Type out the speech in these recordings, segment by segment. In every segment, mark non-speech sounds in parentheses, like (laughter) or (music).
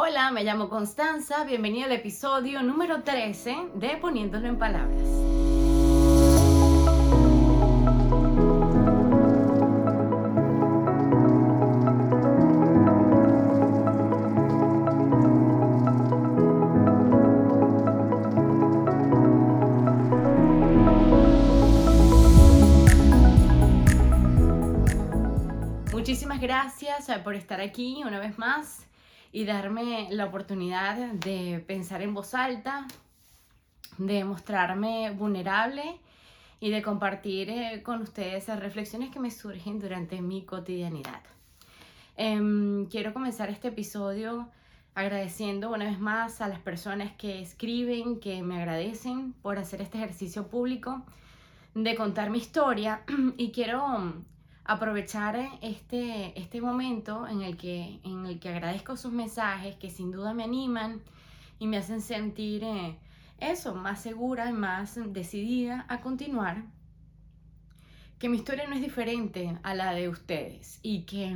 Hola, me llamo Constanza, bienvenido al episodio número 13 de Poniéndolo en Palabras. Muchísimas gracias por estar aquí una vez más y darme la oportunidad de pensar en voz alta, de mostrarme vulnerable y de compartir eh, con ustedes esas reflexiones que me surgen durante mi cotidianidad. Em, quiero comenzar este episodio agradeciendo una vez más a las personas que escriben, que me agradecen por hacer este ejercicio público de contar mi historia (clears throat) y quiero aprovechar este, este momento en el, que, en el que agradezco sus mensajes que sin duda me animan y me hacen sentir eh, eso, más segura y más decidida a continuar. Que mi historia no es diferente a la de ustedes y que,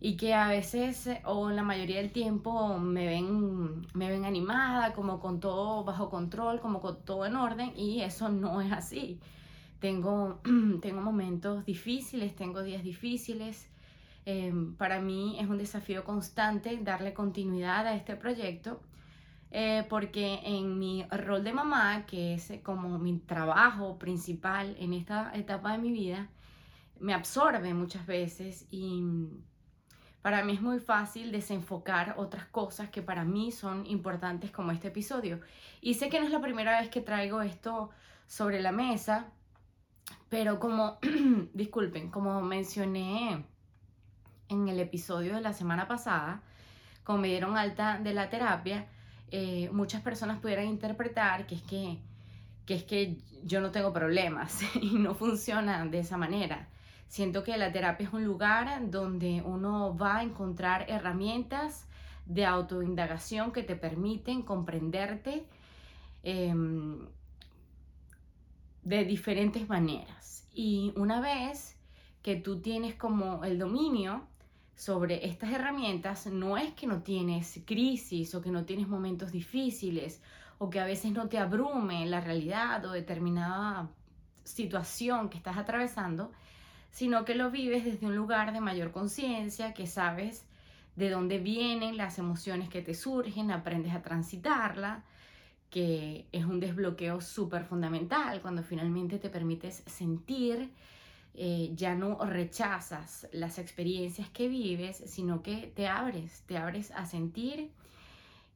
y que a veces o la mayoría del tiempo me ven, me ven animada, como con todo bajo control, como con todo en orden y eso no es así tengo, (clears throat) tengo momentos difíciles, tengo días difíciles. Em, para mí es un desafío constante darle continuidad a este proyecto eh, porque en mi rol de mamá, que es como mi trabajo principal en esta etapa de mi vida, me absorbe muchas veces y para mí es muy fácil desenfocar otras cosas que para mí son importantes como este episodio. Y sé que no es la primera vez que traigo esto sobre la mesa, pero como, (clears throat) disculpen, como mencioné en el episodio de la semana pasada, como me dieron alta de la terapia, eh, muchas personas pudieran interpretar que es que, que es que yo no tengo problemas (laughs) y no funciona de esa manera. Siento que la terapia es un lugar donde uno va a encontrar herramientas de autoindagación que te permiten comprenderte em, de diferentes maneras. Y una vez que tú tienes como el dominio sobre estas herramientas, no es que no tienes crisis o que no tienes momentos difíciles o que a veces no te abrume la realidad o determinada situación que estás atravesando, sino que lo vives desde un lugar de mayor conciencia, que sabes de dónde vienen las emociones que te surgen, aprendes a transitarla, que es un desbloqueo súper fundamental cuando finalmente te permites sentir, eh, ya no rechazas las experiencias que vives, sino que te abres, te abres a sentir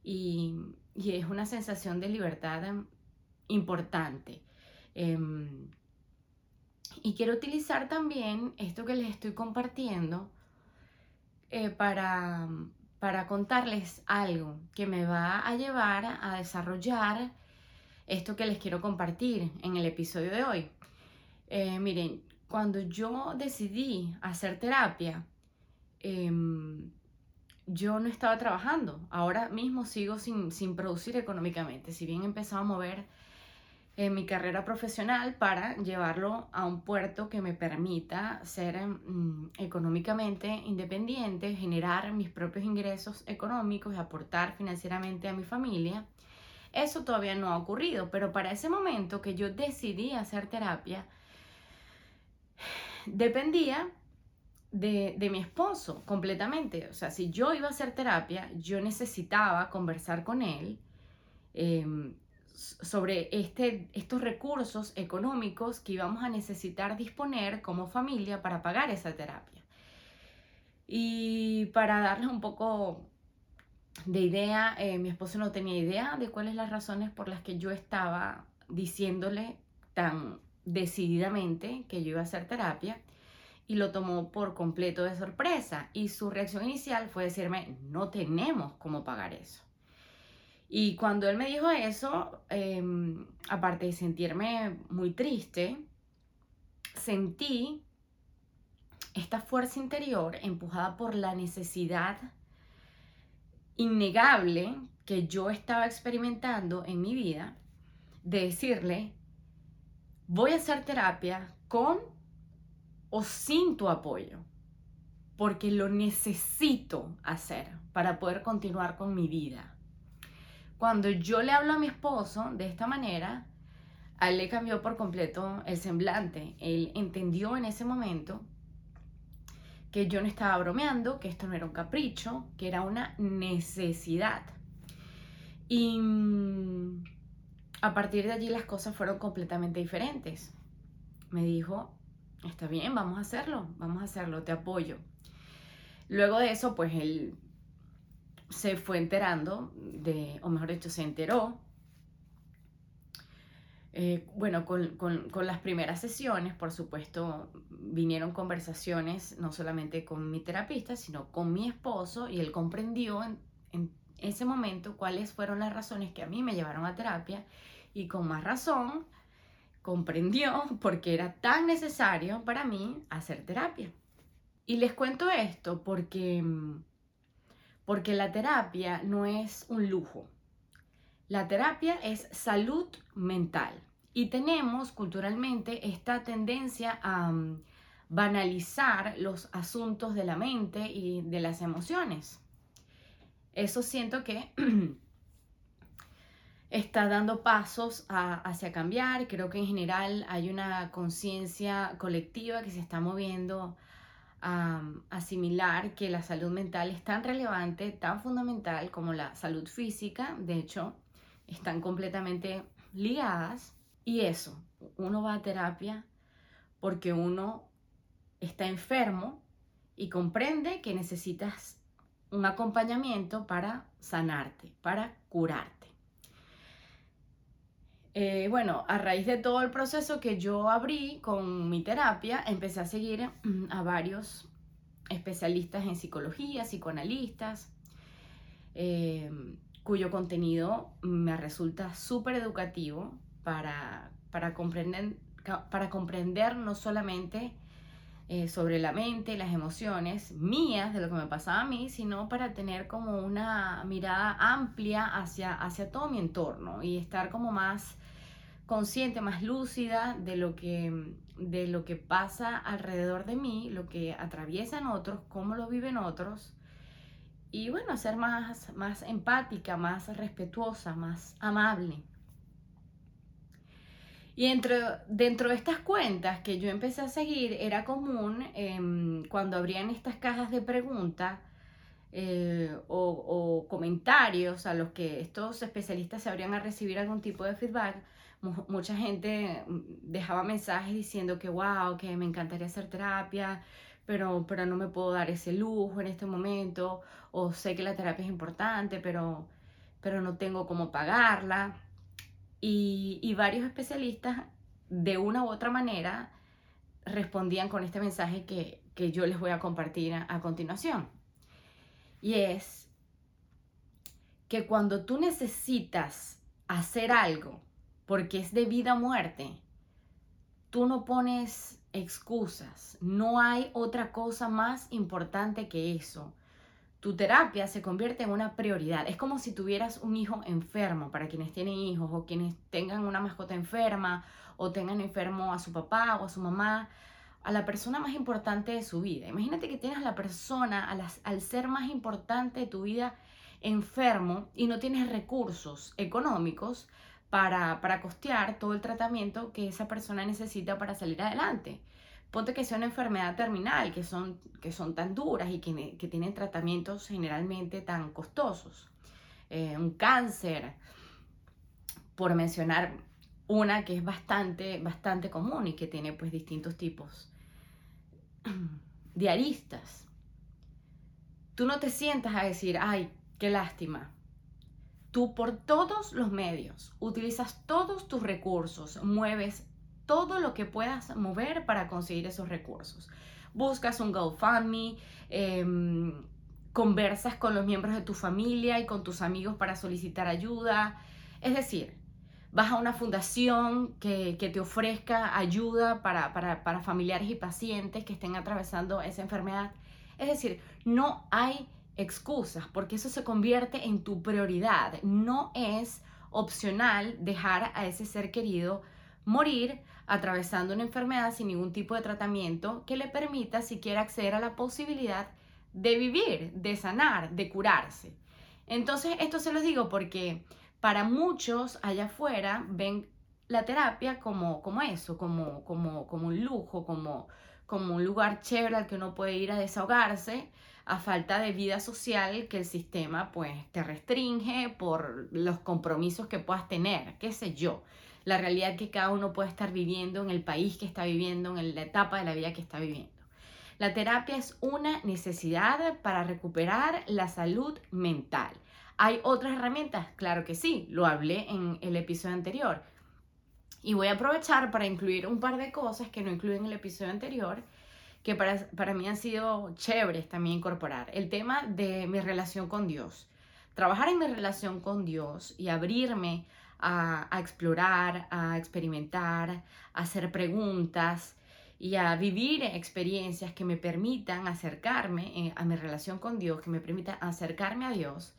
y, es una sensación de libertad importante. Em, y quiero utilizar también esto que les estoy compartiendo eh, para, para contarles algo que me va a llevar a desarrollar esto que les quiero compartir en el episodio de hoy. Eh, miren, cuando yo decidí hacer terapia, em, yo no estaba trabajando. Ahora mismo sigo sin, sin producir económicamente. Si bien he empezado a mover en mi carrera profesional para llevarlo a un puerto que me permita ser mm, económicamente independiente, generar mis propios ingresos económicos y aportar financieramente a mi familia. Eso todavía no ha ocurrido, pero para ese momento que yo decidí hacer terapia, dependía de, de, mi esposo completamente. O sea, si yo iba a hacer terapia, yo necesitaba conversar con él. Em, sobre este, estos recursos económicos que íbamos a necesitar disponer como familia para pagar esa terapia. Y para darles un poco de idea, eh, mi esposo no tenía idea de cuáles las razones por las que yo estaba diciéndole tan decididamente que yo iba a hacer terapia y lo tomó por completo de sorpresa y su reacción inicial fue decirme, no tenemos cómo pagar eso. Y cuando él me dijo eso, em, aparte de sentirme muy triste, sentí esta fuerza interior empujada por la necesidad innegable que yo estaba experimentando en mi vida de decirle, voy a hacer terapia con o sin tu apoyo, porque lo necesito hacer, para poder continuar con mi vida. Cuando yo le hablo a mi esposo de esta manera, a él le cambió por completo el semblante. Él entendió en ese momento que yo no estaba bromeando, que esto no era un capricho, que era una necesidad. Y mm, a partir de allí las cosas fueron completamente diferentes. Me dijo, está bien, vamos a hacerlo, vamos a hacerlo, te apoyo. Luego de eso, pues él se fue enterando de, o mejor dicho, se enteró eh, bueno, con, las primeras sesiones, por supuesto, vinieron conversaciones no solamente con mi terapista, sino con mi esposo y él comprendió en, en, ese momento cuáles fueron las razones que a mí me llevaron a terapia y con más razón comprendió (laughs) por qué era tan necesario para mí hacer terapia. Y les cuento esto porque, porque la terapia no es un lujo. La terapia es salud mental y tenemos culturalmente esta tendencia a mm, banalizar los asuntos de la mente y de las emociones. Eso siento que (clears throat) está dando pasos hacia cambiar. Creo que en general hay una conciencia colectiva que se está moviendo asimilar que la salud mental es tan relevante, tan fundamental como la salud física. De hecho, están completamente ligadas. Y eso, uno va a terapia porque uno está enfermo y comprende que necesitas un acompañamiento para sanarte, para curarte. Eh, bueno, a raíz de todo el proceso que yo abrí con mi terapia, empecé a seguir mm, a varios especialistas en psicología, psicoanalistas, eh, cuyo contenido me resulta súper educativo para, para, comprender, para comprender no solamente eh, sobre la mente, las emociones mías, de lo que me pasaba a mí, sino para tener como una mirada amplia hacia, hacia todo mi entorno y estar como más consciente, más lúcida de lo que de lo que pasa alrededor de mí, lo que atraviesan otros, cómo lo viven otros. Y bueno, ser más, más empática, más respetuosa, más amable. Y dentro, de estas cuentas que yo empecé a seguir, era común em, cuando abrían estas cajas de preguntas eh, o, comentarios a los que estos especialistas se habrían a recibir algún tipo de feedback, mucha gente dejaba mensajes diciendo que wow, que me encantaría hacer terapia, pero, pero no me puedo dar ese lujo en este momento, o sé que la terapia es importante, pero, pero no tengo cómo pagarla. Y, varios especialistas, de una u otra manera, respondían con este mensaje que, yo les voy a compartir a, continuación. Y es que cuando tú necesitas hacer algo porque es de vida o muerte, tú no pones excusas. No hay otra cosa más importante que eso tu terapia se convierte en una prioridad. Es como si tuvieras un hijo enfermo, para quienes tienen hijos o quienes tengan una mascota enferma o tengan enfermo a su papá o a su mamá, a la persona más importante de su vida. Imagínate que tienes la persona, al ser más importante de tu vida, enfermo y no tienes recursos económicos para, para costear todo el tratamiento que esa persona necesita para salir adelante. Ponte que sea una enfermedad terminal, que son, que son tan duras y que, que tienen tratamientos generalmente tan costosos. Eh, un cáncer, por mencionar una que es bastante, bastante común y que tiene pues distintos tipos (clears throat) de aristas. Tú no te sientas a decir, ay, qué lástima. Tú por todos los medios utilizas todos tus recursos, mueves todo lo que puedas mover para conseguir esos recursos. Buscas un GoFundMe, em, conversas con los miembros de tu familia y con tus amigos para solicitar ayuda. Es decir, vas a una fundación que, te ofrezca ayuda para, para familiares y pacientes que estén atravesando esa enfermedad. Es decir, no hay excusas porque eso se convierte en tu prioridad. No es opcional dejar a ese ser querido morir atravesando una enfermedad sin ningún tipo de tratamiento que le permita siquiera acceder a la posibilidad de vivir, de sanar, de curarse. Entonces, esto se los digo porque para muchos allá afuera ven la terapia como, como eso, como, como, como un lujo, como, como un lugar chévere al que uno puede ir a desahogarse a falta de vida social que el sistema pues te restringe por los compromisos que puedas tener, qué sé yo, la realidad que cada uno puede estar viviendo en el país que está viviendo, en la etapa de la vida que está viviendo. La terapia es una necesidad para recuperar la salud mental. ¿Hay otras herramientas? Claro que sí, lo hablé en el episodio anterior. Y voy a aprovechar para incluir un par de cosas que no incluí en el episodio anterior, que para, para mí han sido chéveres también incorporar. El tema de mi relación con Dios. Trabajar en mi relación con Dios y abrirme a, explorar, a experimentar, a hacer preguntas, y a vivir experiencias que me permitan acercarme eh, a mi relación con Dios, que me permitan acercarme a Dios,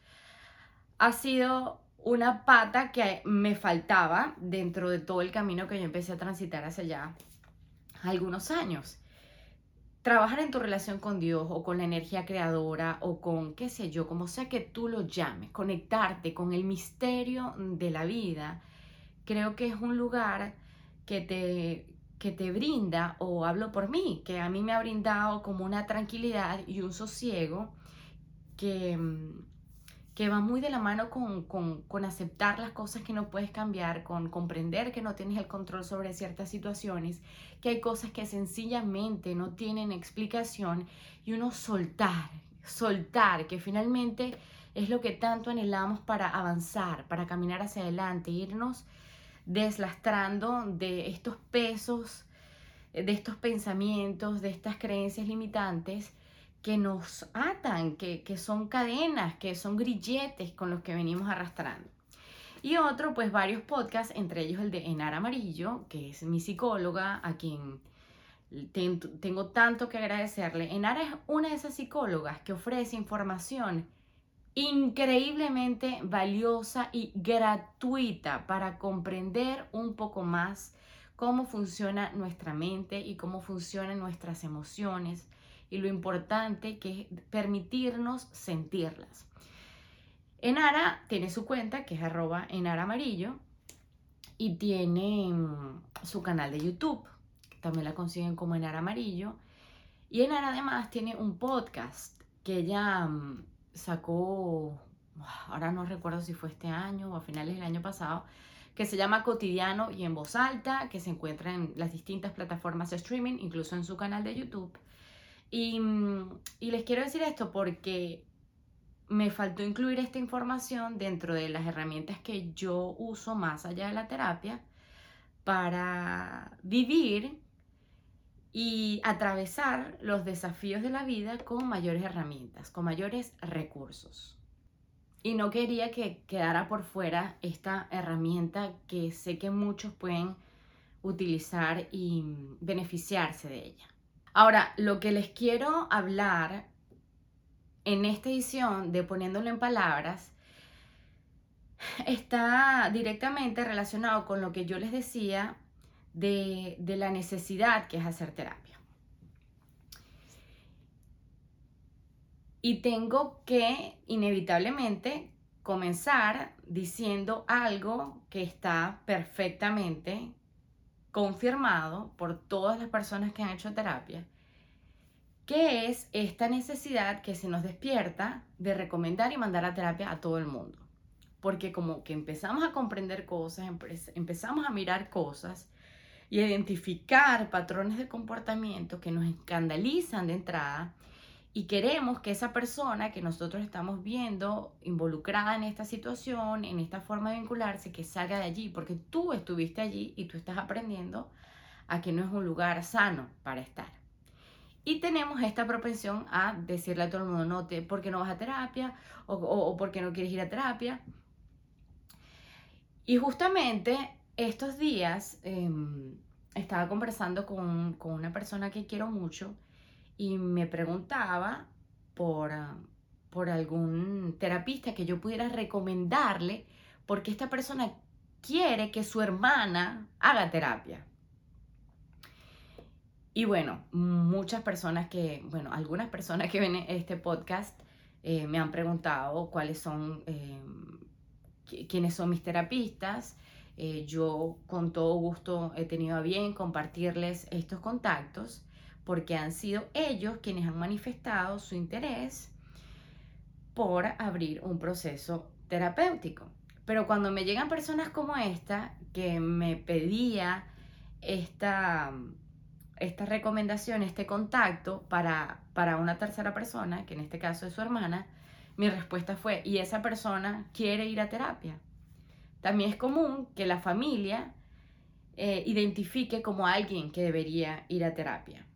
ha sido una pata que me faltaba dentro de todo el camino que yo empecé a transitar hace ya algunos años. Trabajar en tu relación con Dios o con la energía creadora o con, qué sé yo, como sea que tú lo llames, conectarte con el misterio de la vida, creo que es un lugar que te, que te brinda, o hablo por mí, que a mí me ha brindado como una tranquilidad y un sosiego que, mm, que va muy de la mano con, con, con, aceptar las cosas que no puedes cambiar, con comprender que no tienes el control sobre ciertas situaciones, que hay cosas que sencillamente no tienen explicación y uno soltar, soltar, que finalmente es lo que tanto anhelamos para avanzar, para caminar hacia adelante, irnos deslastrando de estos pesos, de estos pensamientos, de estas creencias limitantes que nos atan, que, son cadenas, que son grilletes con los que venimos arrastrando. Y otro, pues varios podcasts, entre ellos el de Enar Amarillo, que es mi psicóloga, a quien tengo tanto que agradecerle. Enara es una de esas psicólogas que ofrece información increíblemente valiosa y gratuita para comprender un poco más cómo funciona nuestra mente y cómo funcionan nuestras emociones y lo importante que es permitirnos sentirlas. Enara tiene su cuenta que es arroba enara amarillo y tiene mm, su canal de YouTube, también la consiguen como Enara amarillo. Y Enara además tiene un podcast que ella mm, sacó, ahora no recuerdo si fue este año o a finales del año pasado, que se llama Cotidiano y en voz alta, que se encuentra en las distintas plataformas de streaming, incluso en su canal de YouTube. Y, y les quiero decir esto porque me faltó incluir esta información dentro de las herramientas que yo uso más allá de la terapia para vivir y atravesar los desafíos de la vida con mayores herramientas, con mayores recursos. Y no quería que quedara por fuera esta herramienta que sé que muchos pueden utilizar y beneficiarse de ella. Ahora, lo que les quiero hablar en esta edición de Poniéndolo en Palabras está directamente relacionado con lo que yo les decía de, la necesidad que es hacer terapia. Y tengo que inevitablemente comenzar diciendo algo que está perfectamente confirmado por todas las personas que han hecho terapia, que es esta necesidad que se nos despierta de recomendar y mandar a terapia a todo el mundo. Porque como que empezamos a comprender cosas, empezamos a mirar cosas y identificar patrones de comportamiento que nos escandalizan de entrada y queremos que esa persona que nosotros estamos viendo involucrada en esta situación, en esta forma de vincularse, que salga de allí, porque tú estuviste allí y tú estás aprendiendo a que no es un lugar sano para estar. Y tenemos esta propensión a decirle a todo el mundo, no, te, ¿por qué no vas a terapia? O, o, ¿por qué no quieres ir a terapia? Y justamente estos días em, estaba conversando con, una persona que quiero mucho y me preguntaba por, ah, por algún terapista que yo pudiera recomendarle porque esta persona quiere que su hermana haga terapia. Y bueno, muchas personas que, bueno, algunas personas que ven este podcast eh, me han preguntado cuáles son, eh, quiénes son mis terapistas. Eh, yo con todo gusto he tenido a bien compartirles estos contactos porque han sido ellos quienes han manifestado su interés por abrir un proceso terapéutico. Pero cuando me llegan personas como esta, que me pedía esta, esta recomendación, este contacto para, para una tercera persona, que en este caso es su hermana, mi respuesta fue, ¿y esa persona quiere ir a terapia? También es común que la familia eh, identifique como alguien que debería ir a terapia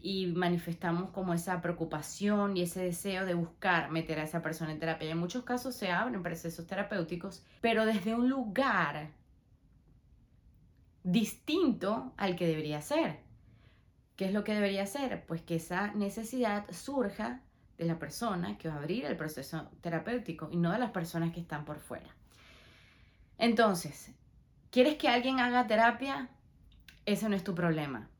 y manifestamos como esa preocupación y ese deseo de buscar meter a esa persona en terapia. Y en muchos casos se abren procesos terapéuticos, pero desde un lugar distinto al que debería ser. ¿Qué es lo que debería ser? Pues que esa necesidad surja de la persona que va a abrir el proceso terapéutico y no de las personas que están por fuera. Entonces, ¿quieres que alguien haga terapia? Ese no es tu problema.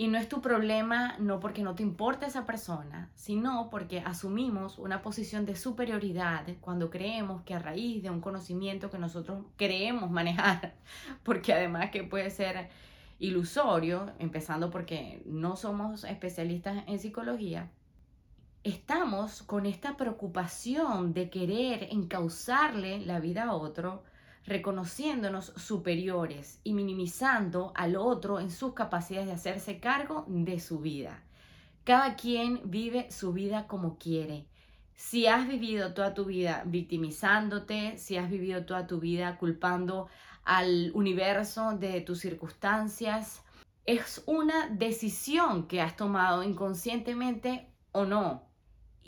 Y no es tu problema no porque no te importa esa persona, sino porque asumimos una posición de superioridad cuando creemos que a raíz de un conocimiento que nosotros creemos manejar, (laughs) porque además que puede ser ilusorio, empezando porque no somos especialistas en psicología, estamos con esta preocupación de querer encauzarle la vida a otro, reconociéndonos superiores y minimizando al otro en sus capacidades de hacerse cargo de su vida. Cada quien vive su vida como quiere. Si has vivido toda tu vida victimizándote, si has vivido toda tu vida culpando al universo de tus circunstancias. Es una decisión que has tomado inconscientemente o no.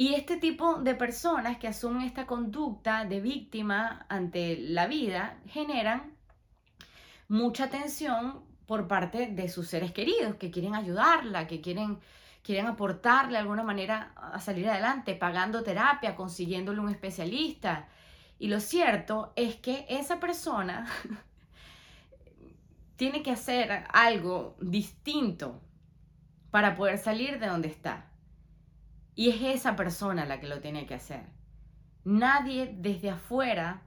Y este tipo de personas que asumen esta conducta de víctima ante la vida generan mucha tensión por parte de sus seres queridos que quieren ayudarla, que quieren, quieren aportarle de alguna manera a salir adelante, pagando terapia, consiguiéndole un especialista. Y lo cierto es que esa persona (laughs) tiene que hacer algo distinto para poder salir de donde está. Y es esa persona la que lo tiene que hacer. Nadie desde afuera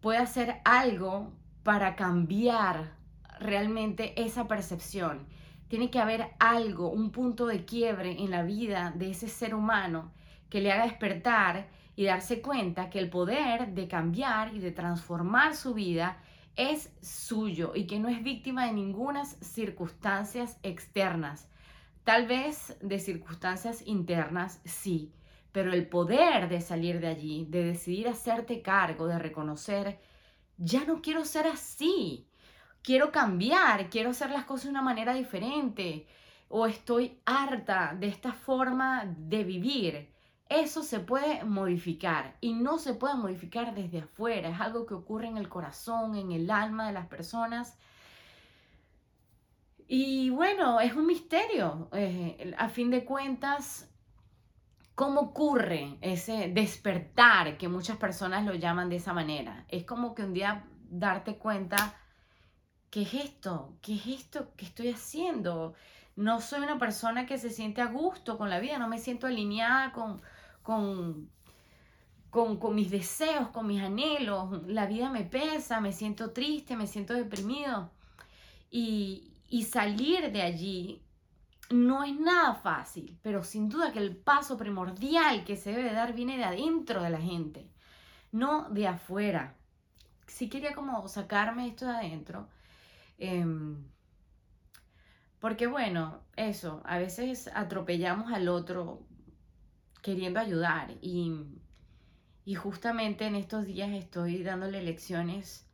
puede hacer algo para cambiar realmente esa percepción. Tiene que haber algo, un punto de quiebre en la vida de ese ser humano que le haga despertar y darse cuenta que el poder de cambiar y de transformar su vida es suyo y que no es víctima de ninguna circunstancias externas. Tal vez de circunstancias internas, sí, pero el poder de salir de allí, de decidir hacerte cargo, de reconocer, ya no quiero ser así, quiero cambiar, quiero hacer las cosas de una manera diferente, o estoy harta de esta forma de vivir eso se puede modificar y no se puede modificar desde afuera. Es algo que ocurre en el corazón, en el alma de las personas. Y bueno, es un misterio. Eh, a fin de cuentas, ¿cómo ocurre ese despertar que muchas personas lo llaman de esa manera? Es como que un día darte cuenta, ¿qué es esto? ¿Qué es esto que estoy haciendo? No soy una persona que se siente a gusto con la vida, no me siento alineada con con, con, mis deseos, con mis anhelos, la vida me pesa, me siento triste, me siento deprimido. Y, y salir de allí no es nada fácil, pero sin duda que el paso primordial que se debe dar viene de adentro de la gente, no de afuera. Si quería como sacarme esto de adentro, em, porque bueno, eso, a veces atropellamos al otro queriendo ayudar y, y justamente en estos días estoy dándole lecciones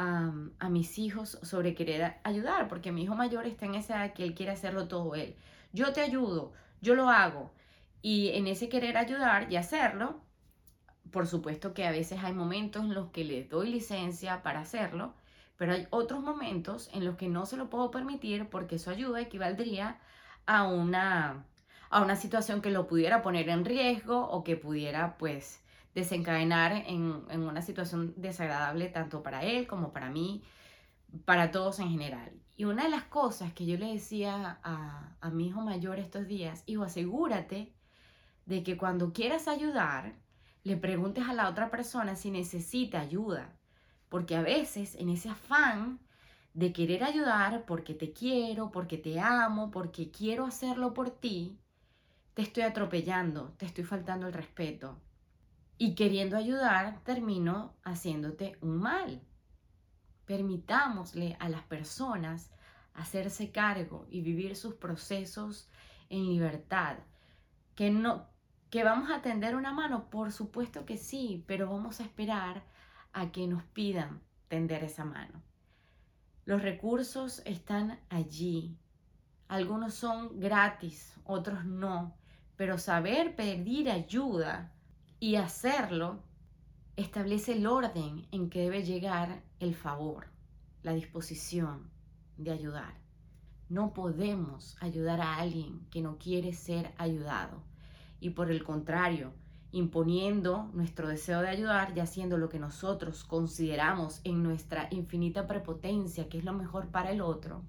a, mis hijos sobre querer ayudar, porque mi hijo mayor está en esa edad que él quiere hacerlo todo él. Yo te ayudo, yo lo hago. Y en ese querer ayudar y hacerlo, por supuesto que a veces hay momentos en los que le doy licencia para hacerlo, pero hay otros momentos en los que no se lo puedo permitir porque su ayuda equivaldría a una a una situación que lo pudiera poner en riesgo o que pudiera pues desencadenar en, una situación desagradable tanto para él como para mí, para todos en general. Y una de las cosas que yo le decía a, a mi hijo mayor estos días, hijo, asegúrate de que cuando quieras ayudar, le preguntes a la otra persona si necesita ayuda. Porque a veces en ese afán de querer ayudar porque te quiero, porque te amo, porque quiero hacerlo por ti, te estoy atropellando, te estoy faltando el respeto. Y queriendo ayudar, termino haciéndote un mal. Permitámosle a las personas hacerse cargo y vivir sus procesos en libertad. Que no que vamos a tender una mano, por supuesto que sí, pero vamos a esperar a que nos pidan tender esa mano. Los recursos están allí. Algunos son gratis, otros no, pero saber pedir ayuda y hacerlo establece el orden en que debe llegar el favor, la disposición de ayudar. No podemos ayudar a alguien que no quiere ser ayudado y por el contrario, imponiendo nuestro deseo de ayudar y haciendo lo que nosotros consideramos en nuestra infinita prepotencia que es lo mejor para el otro,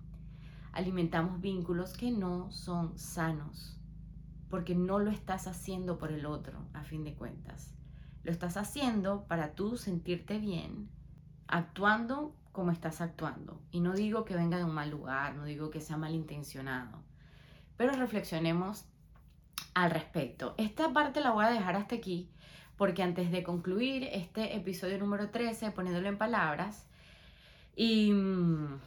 alimentamos vínculos que no son sanos, porque no lo estás haciendo por el otro, a fin de cuentas. Lo estás haciendo para tú sentirte bien, actuando como estás actuando. Y no digo que venga de un mal lugar, no digo que sea malintencionado, pero reflexionemos al respecto. Esta parte la voy a dejar hasta aquí porque antes de concluir este episodio número 13, poniéndolo en palabras, y mm,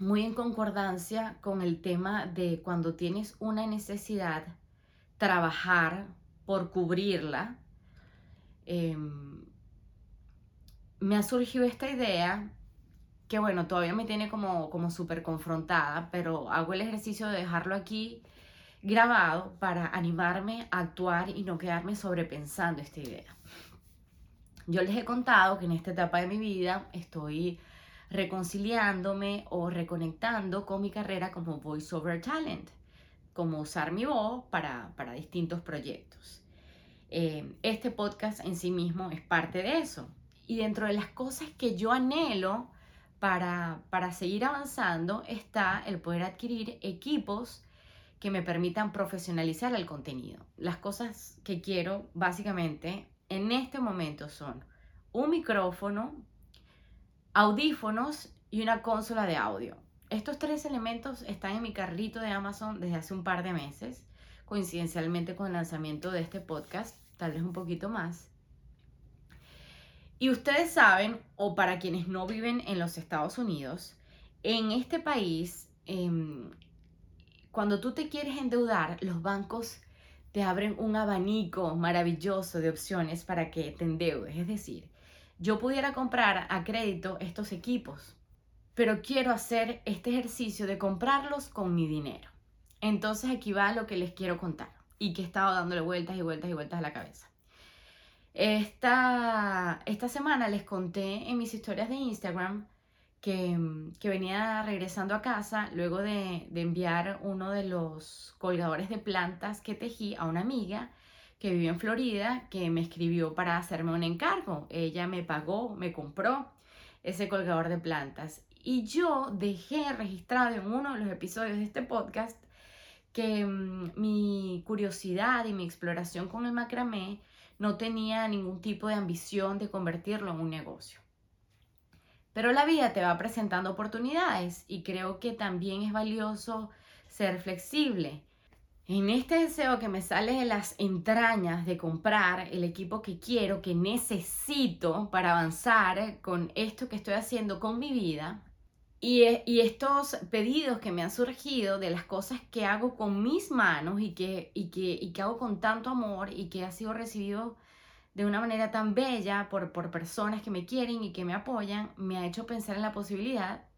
muy en concordancia con el tema de cuando tienes una necesidad, trabajar por cubrirla, em, me ha surgido esta idea que bueno, todavía me tiene como, como súper confrontada, pero hago el ejercicio de dejarlo aquí grabado para animarme a actuar y no quedarme sobrepensando esta idea. Yo les he contado que en esta etapa de mi vida estoy reconciliándome o reconectando con mi carrera como voiceover talent, como usar mi voz para, distintos proyectos. Eh, este podcast en sí mismo es parte de eso. Y dentro de las cosas que yo anhelo para, para seguir avanzando está el poder adquirir equipos que me permitan profesionalizar el contenido. Las cosas que quiero básicamente en este momento son un micrófono, audífonos y una consola de audio. Estos tres elementos están en mi carrito de Amazon desde hace un par de meses, coincidencialmente con el lanzamiento de este podcast, tal vez un poquito más. Y ustedes saben, o para quienes no viven en los Estados Unidos, en este país em, cuando tú te quieres endeudar, los bancos te abren un abanico maravilloso de opciones para que te endeudes. Es decir, yo pudiera comprar a crédito estos equipos, pero quiero hacer este ejercicio de comprarlos con mi dinero. Entonces aquí va lo que les quiero contar y que he estado dándole vueltas y vueltas y vueltas a la cabeza. Esta, esta semana les conté en mis historias de Instagram Mm, que, venía regresando a casa luego de, de, enviar uno de los colgadores de plantas que tejí a una amiga que vive en Florida, que me escribió para hacerme un encargo. Ella me pagó, me compró ese colgador de plantas. Y yo dejé registrado en uno de los episodios de este podcast que mm, mi curiosidad y mi exploración con el macramé no tenía ningún tipo de ambición de convertirlo en un negocio. Pero la vida te va presentando oportunidades y creo que también es valioso ser flexible. En este deseo que me sale de las entrañas de comprar el equipo que quiero, que necesito para avanzar con esto que estoy haciendo con mi vida, y, y, estos pedidos que me han surgido de las cosas que hago con mis manos y que, y que, y que hago con tanto amor y que ha sido recibido de una manera tan bella por, por personas que me quieren y que me apoyan, me ha hecho pensar en la posibilidad,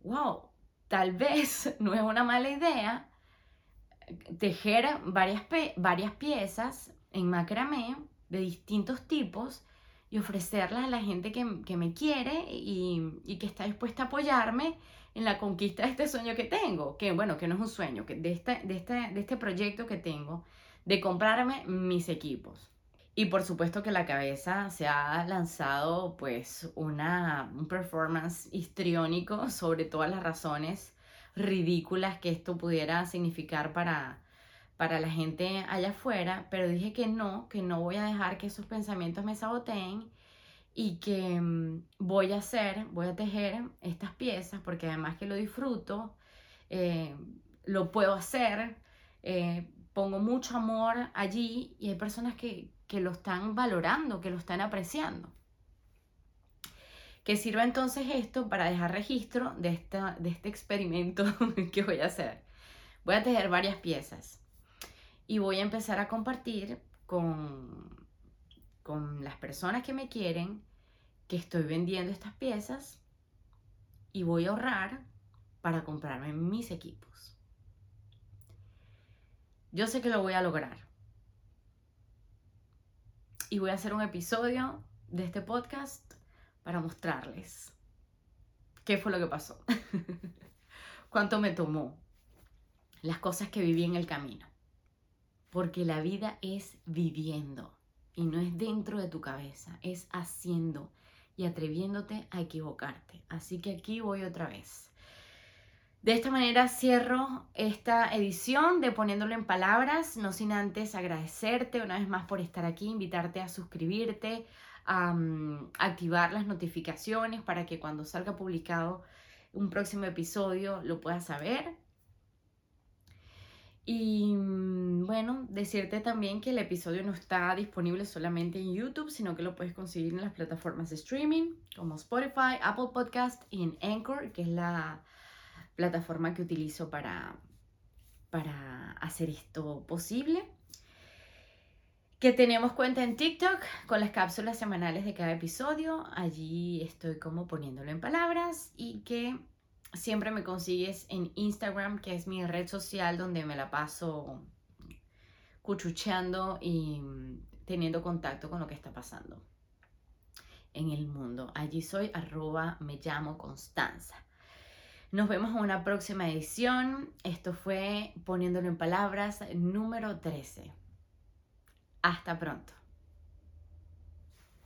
wow, tal vez (laughs) no es una mala idea tejer varias, varias piezas en macramé de distintos tipos y ofrecerlas a la gente que, me quiere y, que está dispuesta a apoyarme en la conquista de este sueño que tengo, que bueno, que no es un sueño, que de, este, de, este, de este proyecto que tengo, de comprarme mis equipos. Y por supuesto que la cabeza se ha lanzado pues una, un performance histriónico sobre todas las razones ridículas que esto pudiera significar para, para la gente allá afuera, pero dije que no, que no voy a dejar que esos pensamientos me saboteen y que mm, voy a hacer, voy a tejer estas piezas porque además que lo disfruto, eh, lo puedo hacer, eh, pongo mucho amor allí y hay personas que, que lo están valorando, que lo están apreciando. Que sirva entonces esto para dejar registro de, esta, de este experimento (laughs) que voy a hacer. Voy a tejer varias piezas y voy a empezar a compartir con, con las personas que me quieren que estoy vendiendo estas piezas y voy a ahorrar para comprarme mis equipos. Yo sé que lo voy a lograr. Y voy a hacer un episodio de este podcast para mostrarles qué fue lo que pasó, (laughs) cuánto me tomó, las cosas que viví en el camino. Porque la vida es viviendo y no es dentro de tu cabeza, es haciendo y atreviéndote a equivocarte. Así que aquí voy otra vez. De esta manera cierro esta edición de Poniéndolo en Palabras, no sin antes agradecerte una vez más por estar aquí, invitarte a suscribirte, activar las notificaciones para que cuando salga publicado un próximo episodio lo puedas saber. Y mm, bueno, decirte también que el episodio no está disponible solamente en YouTube, sino que lo puedes conseguir en las plataformas de streaming como Spotify, Apple Podcast y en Anchor, que es la plataforma que utilizo para, para hacer esto posible. Que tenemos cuenta en TikTok con las cápsulas semanales de cada episodio. Allí estoy como poniéndolo en palabras y que siempre me consigues en Instagram, que es mi red social donde me la paso cuchucheando y teniendo contacto con lo que está pasando en el mundo. Allí soy arroba me llamo Constanza. Nos vemos en una próxima edición. Esto fue Poniéndolo en Palabras número 13. Hasta pronto.